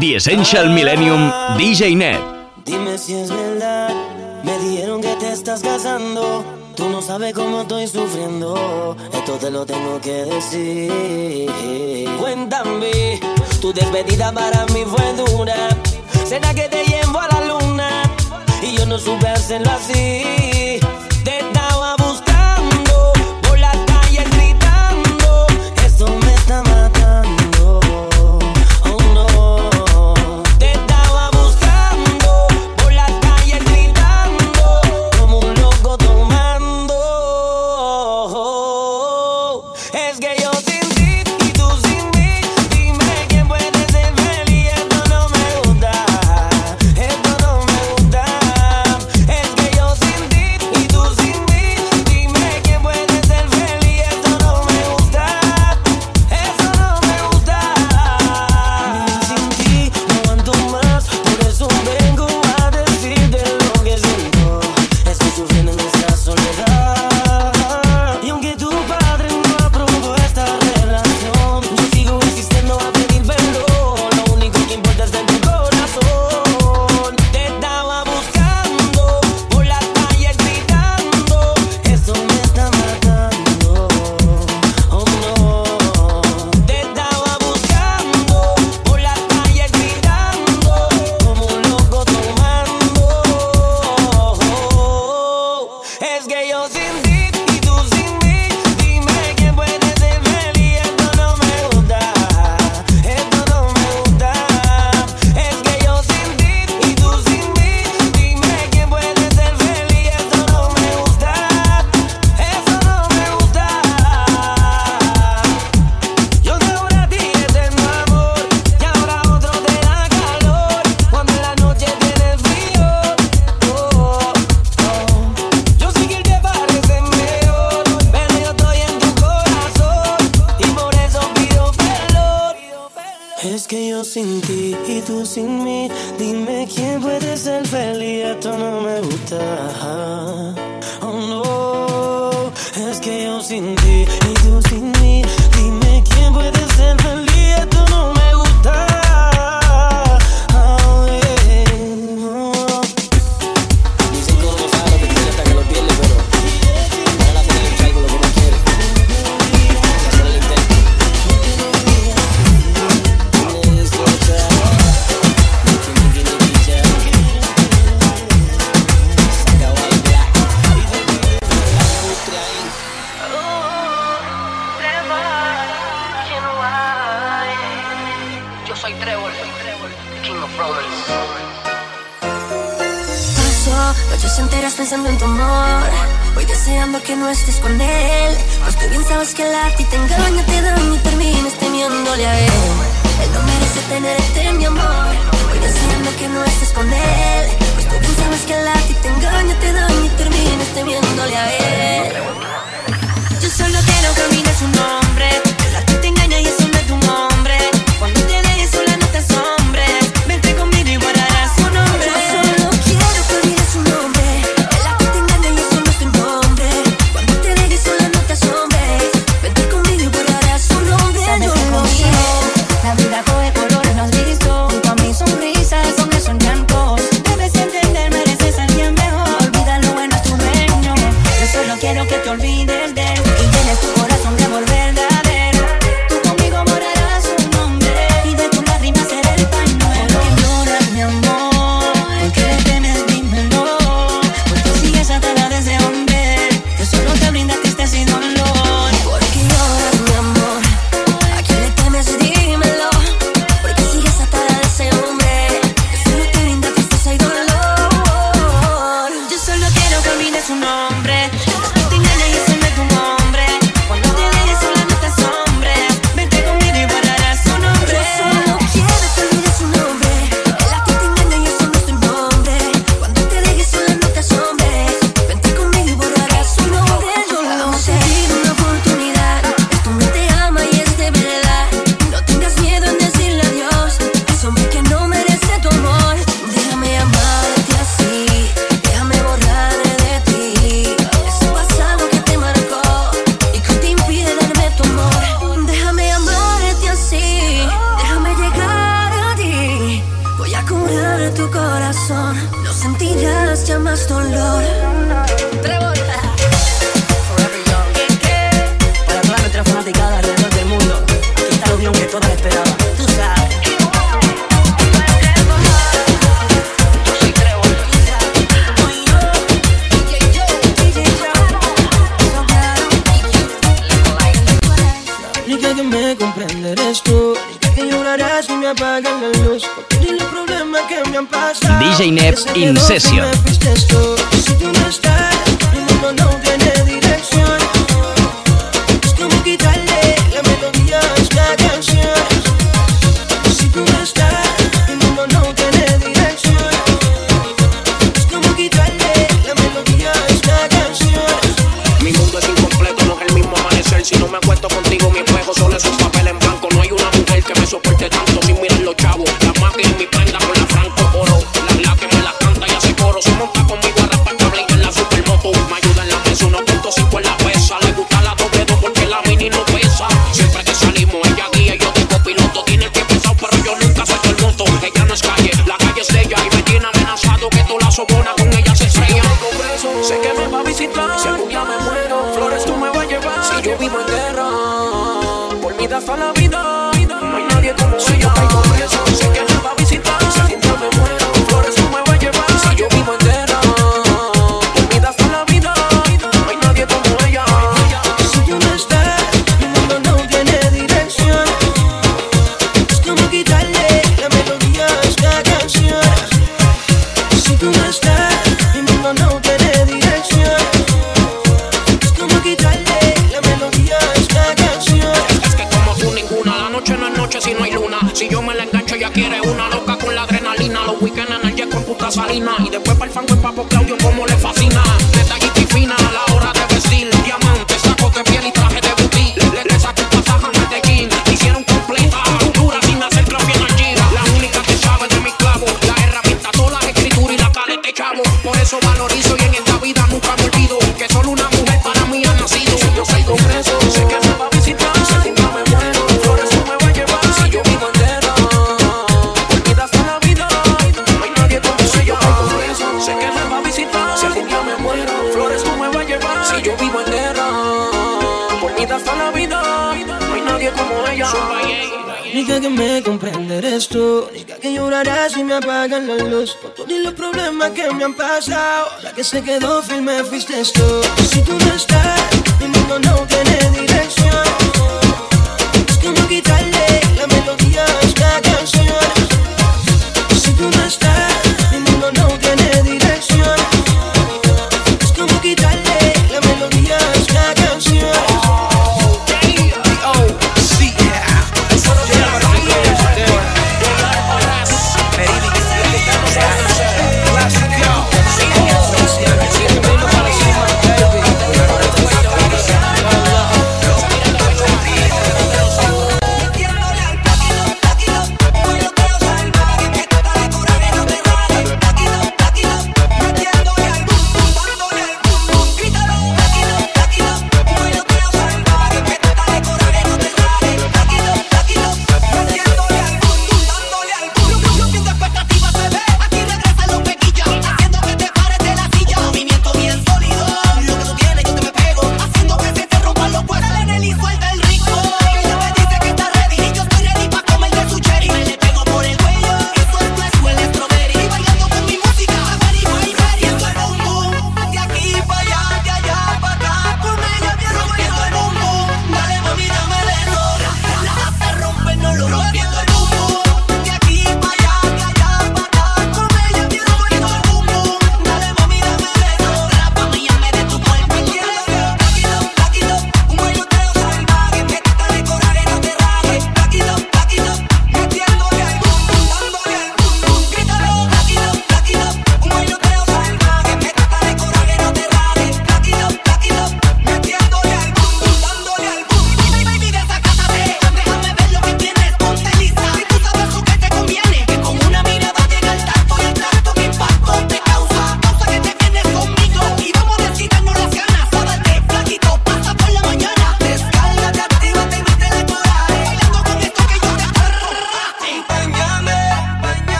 The Essential Millennium DJ Net. Dime si es verdad, me dijeron que te estás casando. Tú no sabes cómo estoy sufriendo, esto te lo tengo que decir. Cuéntame, tu despedida para mí fue dura. ¿Será que te llevo a la luna? Y yo no supe hacerlo así. apagan la luz. Que me han pasado. DJ Nep Incession. si me apagan la luz Por todos los problemas que me han pasado La que se quedó firme fuiste tú. Si tú no estás, mi mundo no tiene dirección. Es como quitarle la melodía a esta canción.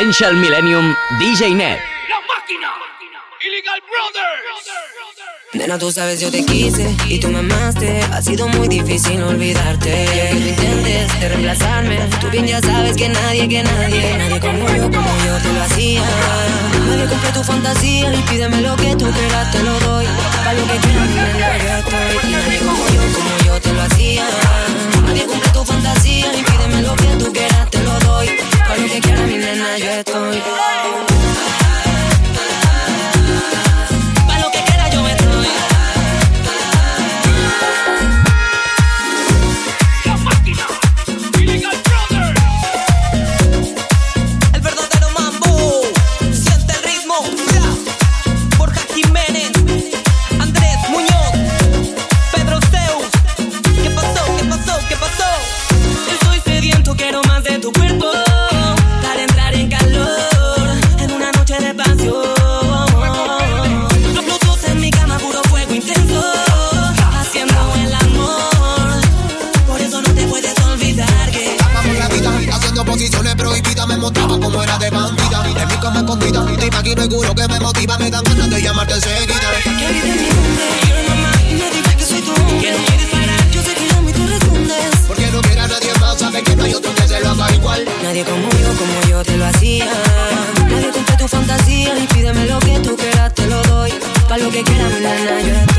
Essential Millennium DJ Net. La máquina. Illegal Brothers. Nena, tú sabes, yo te quise y tú me amaste. Ha sido muy difícil olvidarte. Y aunque tú intentes de reemplazarme, tú bien ya sabes que nadie, que nadie, nadie como yo, como yo te lo hacía. Nadie cumple tu fantasía y pídeme lo que tú quieras, te lo doy. Para lo que quieras, nena, yo estoy. Y nadie como yo, como yo te lo hacía. Nadie cumple tu fantasía y pídeme lo que tú quieras, te lo doy. Para lo que quieras, mi nena, yo estoy. ti regulo que me motiva, me dan ganas de llamarte enseguida. Que olvides mi nombre, quiero mamá y no digas que soy tú. Que no quieres parar, yo sé que no me tú respondes. Porque no quiero a nadie más, sabes que no hay otro que se lo haga igual. Nadie como yo, como yo te lo hacía. Nadie te cumple tu fantasía, ni pídeme lo que tú quieras, te lo doy. Pa' lo que quieras, mi nana, yo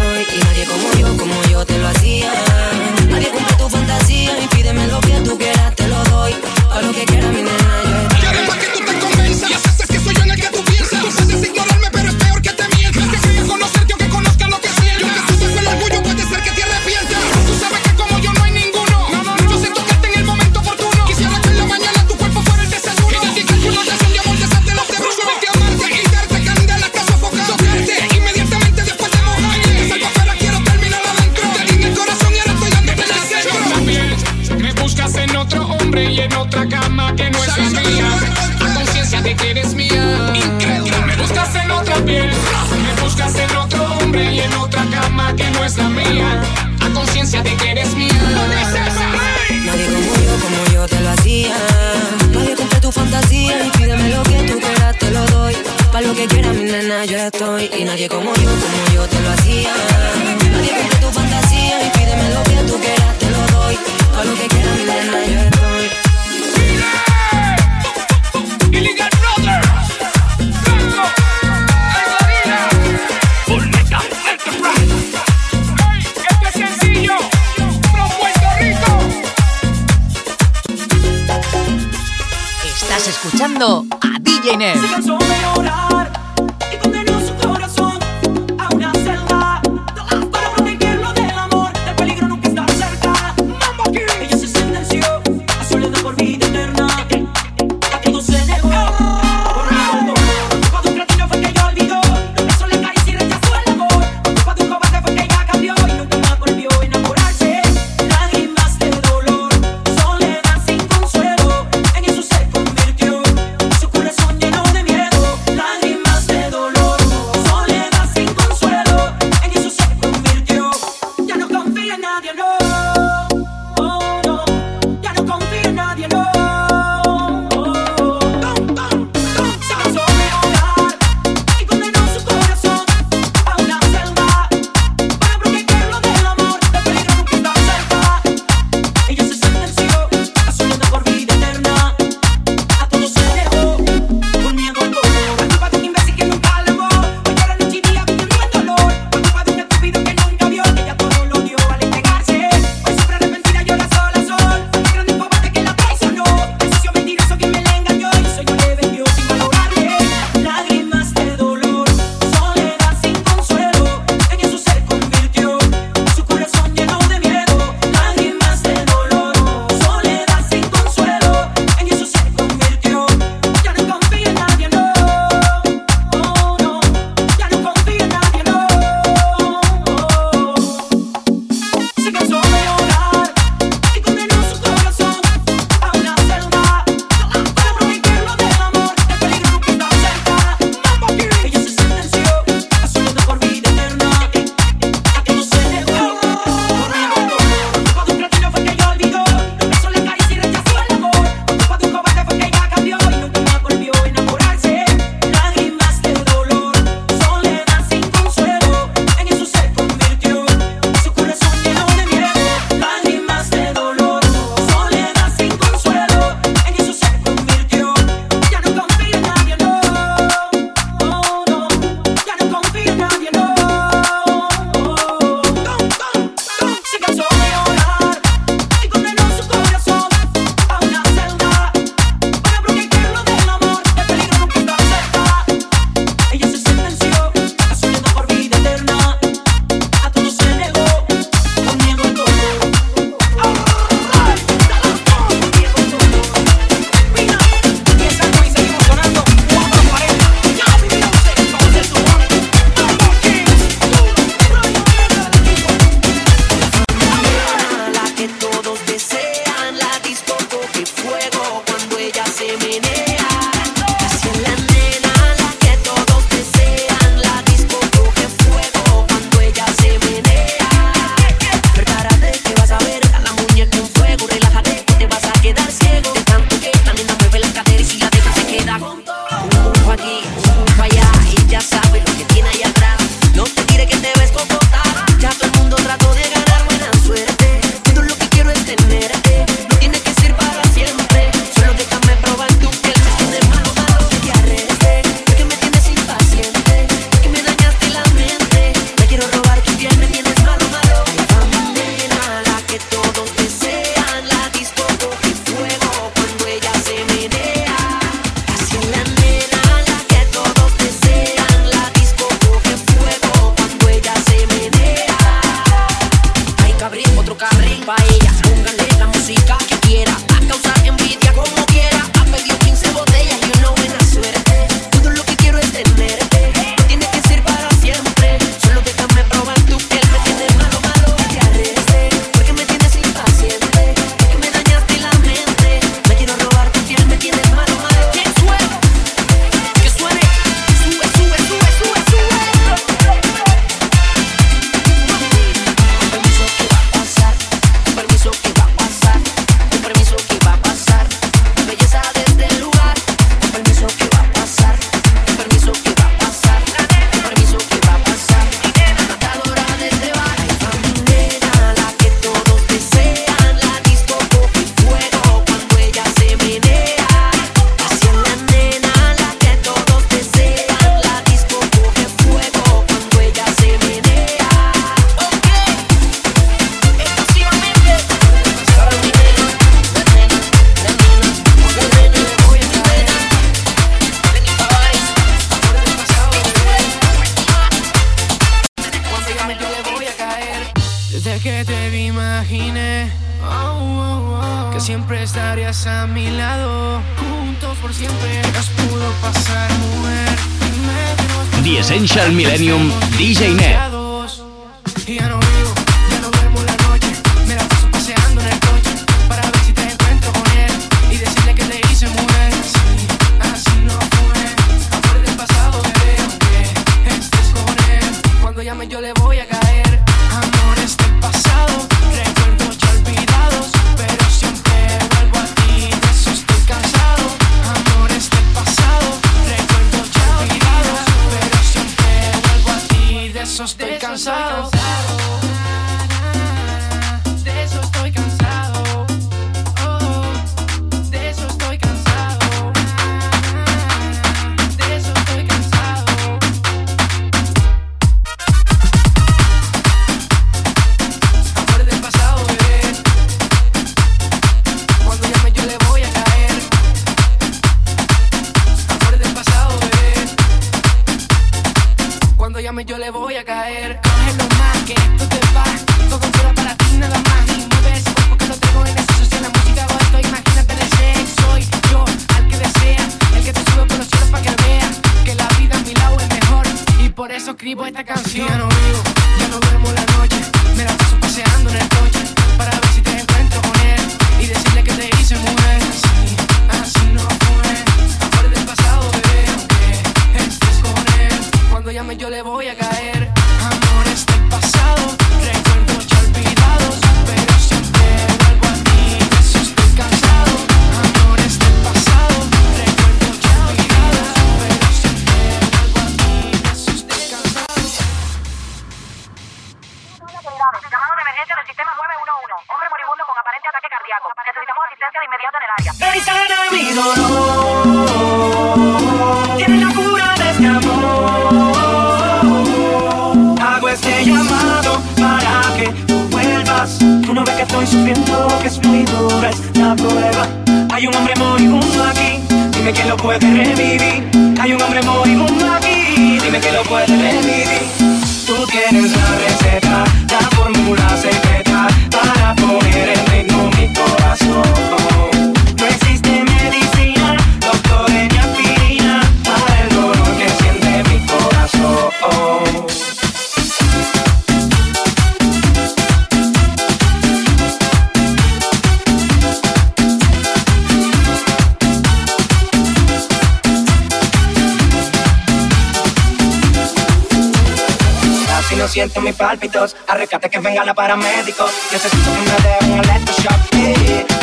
siento mis pálpitos. Arrecate que venga la paramédico. Necesito que me dé un electroshock.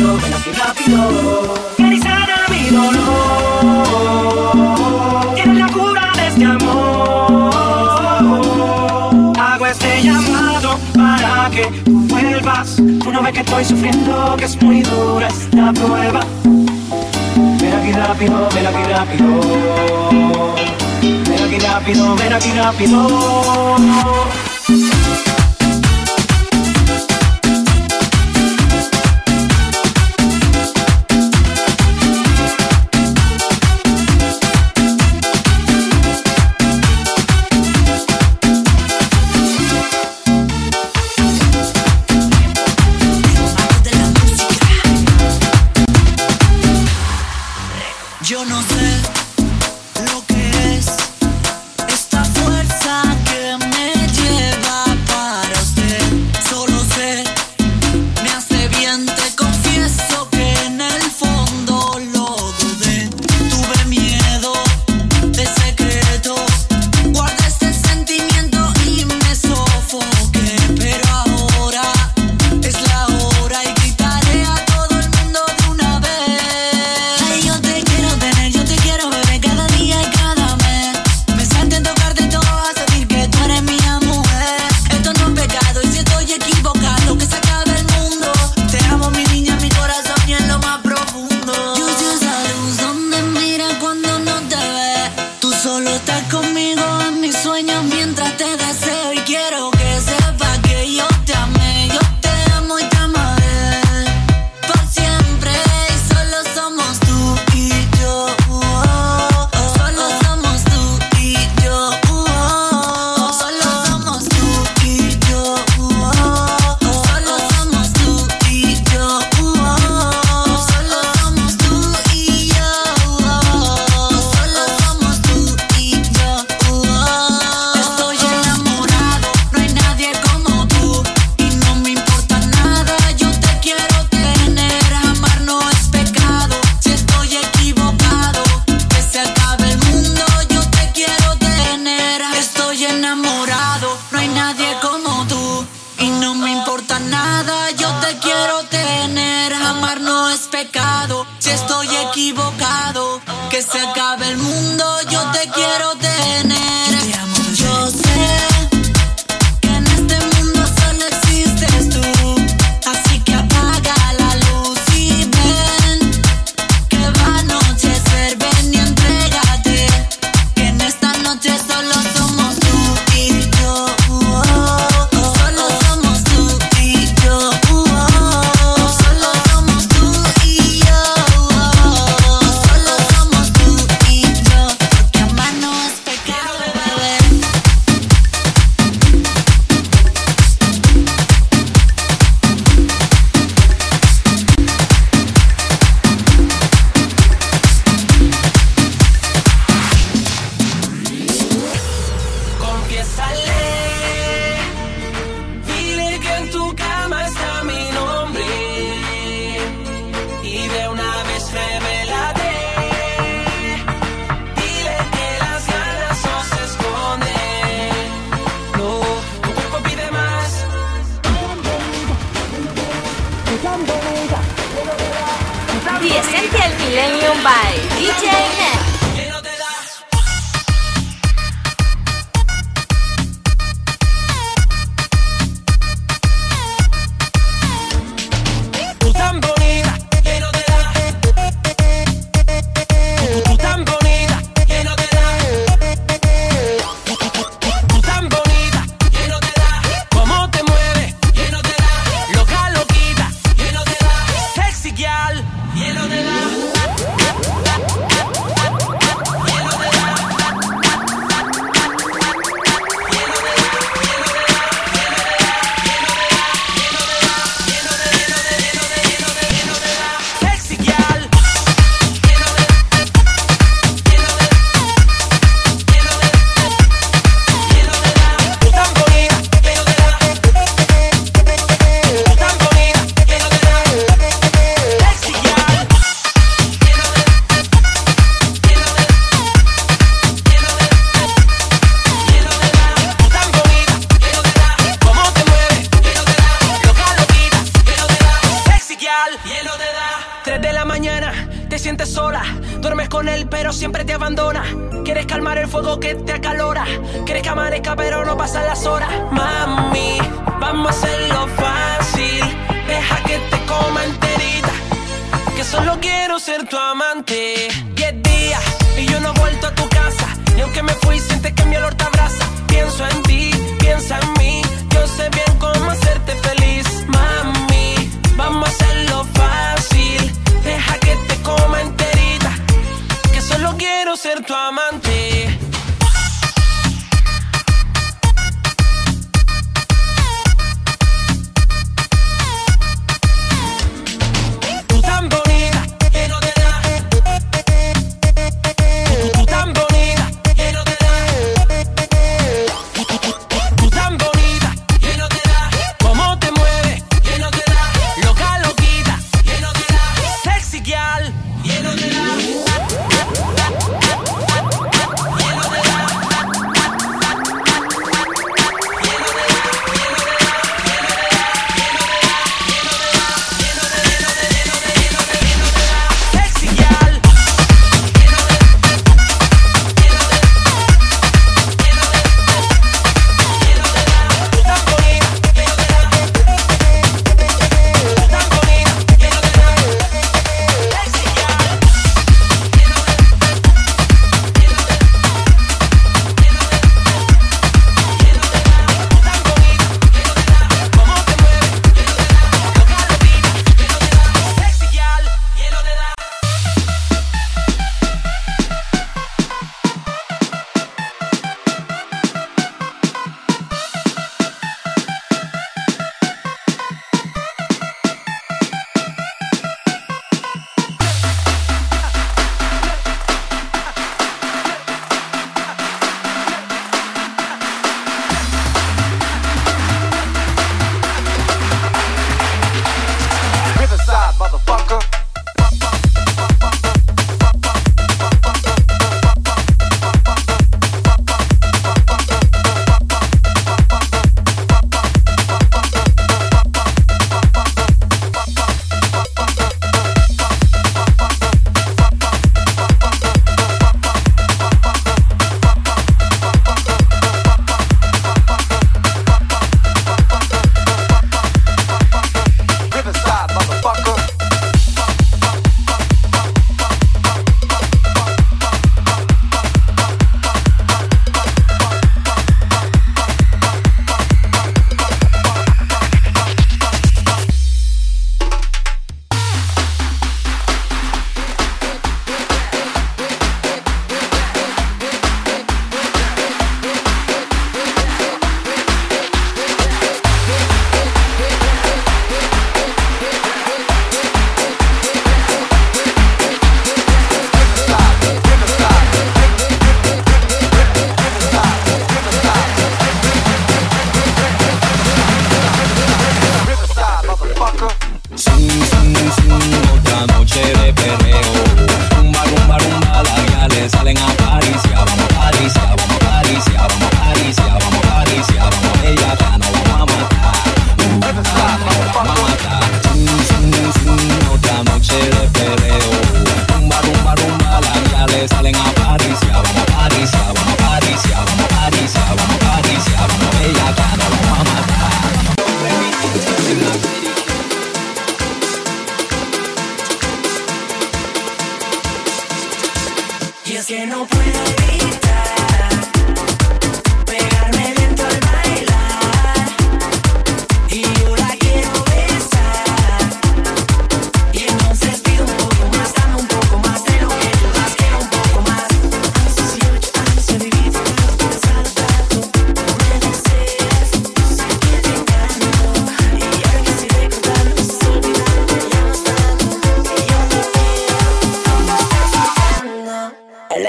rápido, ven aquí rápido. Ven y sana mi dolor. Tienes la cura de este amor. Hago este llamado para que tú vuelvas. Tú no ves que estoy sufriendo, que es muy dura esta prueba. Ven aquí rápido, ven aquí rápido. Ven aquí rápido, ven aquí rápido.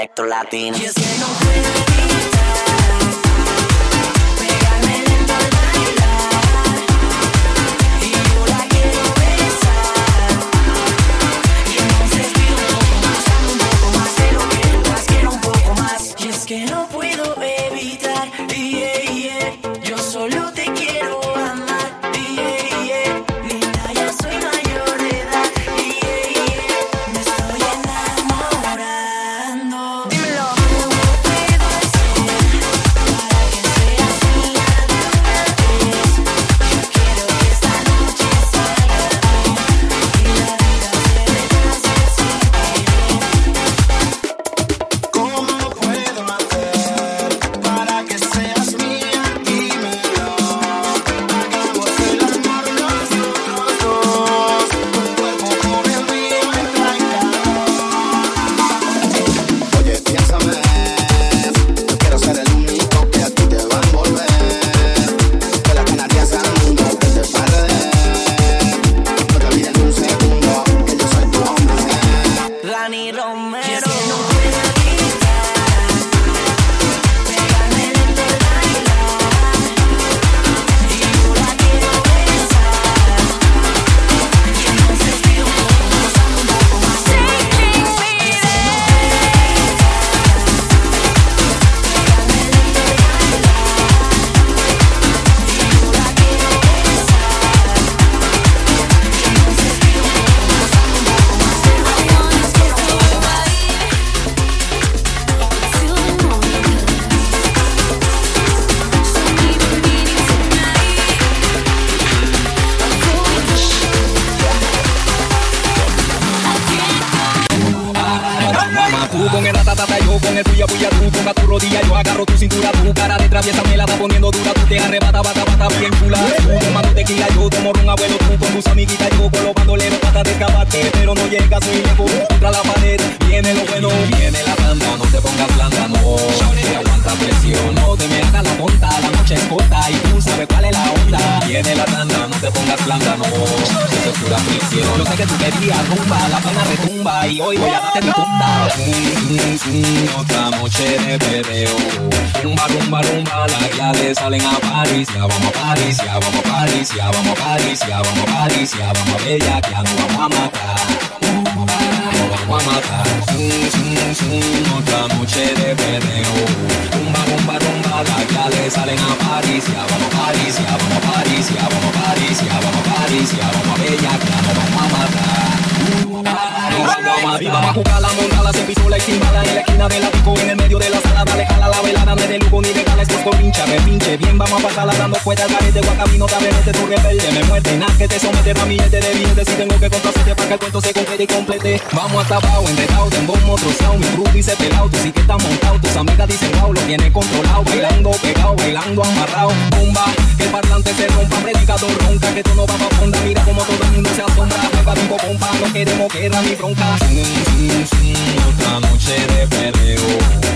Electro Latin. que tu bebida rumba, la pana retumba y hoy voy a darte mi tumba. Otra noche de perreo, rumba, rumba, rumba, las guiales salen a París, ya vamos a París, ya vamos a París, ya vamos a París, ya vamos a París, ya vamos a Bella, que ya no vamos a matar vamos a matar. Zoom, zoom, zoom, otra noche de perreo. Rumba, rumba, rumba, las gales salen a París. Ya vamos a París, ya vamos a París, ya vamos a París, ya vamos a París, ya vamos a Bella, ya vamos a matar. Vamos a jugar la montada, pistola y sin En la esquina de la pico, en el medio de la sala Dale, jala la velada, no de lujo ni de gala Esto me pinche bien vamos a pasarla Dando fuera al garete, guacamino, dame, mete tu rebelde Me muerde, nada que te somete, ramillete de billetes Si tengo que contracerte para que el cuento se complete y complete Vamos hasta abajo, enredado, tengo un otro sound Mi crew dice pelado, tú sí que montado Tus amigas dicen wow, lo tienes controlado Bailando, pegado, bailando, amarrado Bomba, que el parlante se rompa Predicador ronca, que tú no vas a fonda Mira como todo el mundo se asombra Juega vivo, no queremos guerra ni trompas. Sin, otra noche de perreo.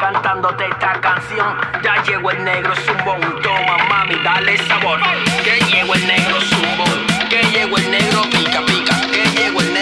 cantándote esta canción. Ya llegó el negro zumbón, toma mami, dale sabor. Que llegó el negro zumbón, que llegó el negro pica pica, que llegó el negro.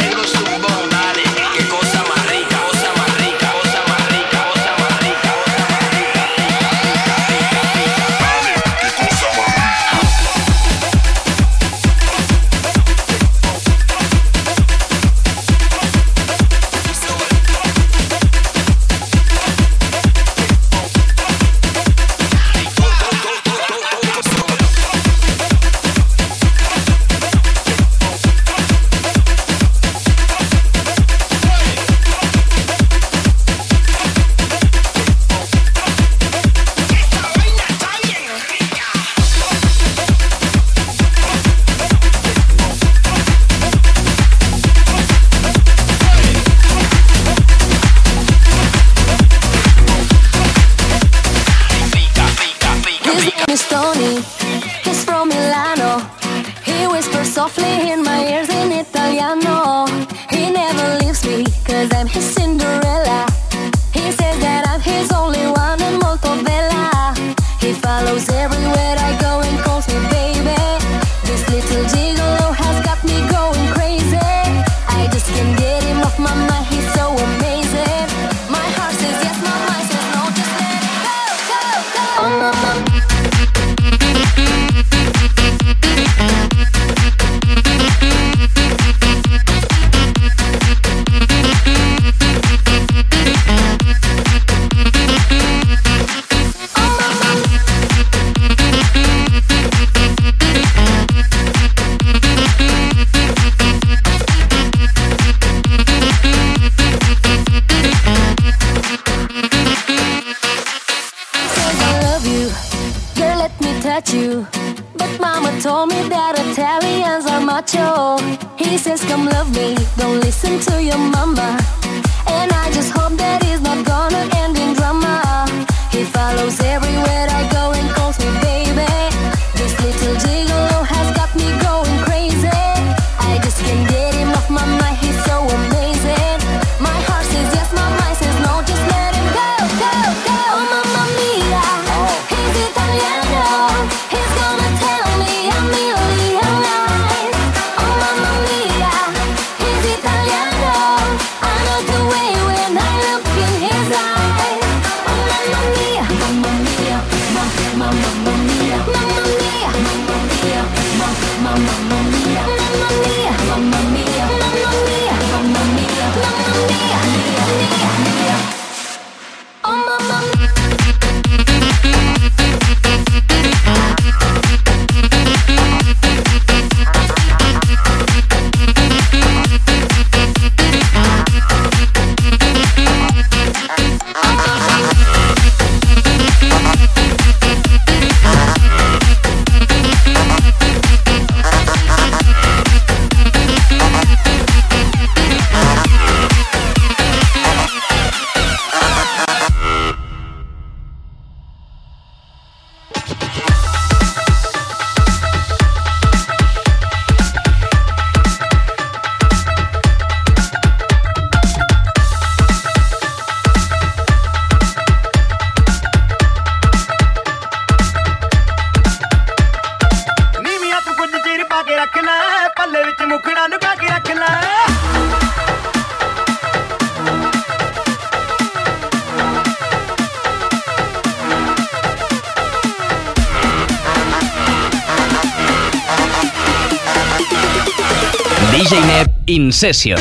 Incesio.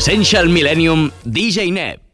Essential Millennium DJ Neb.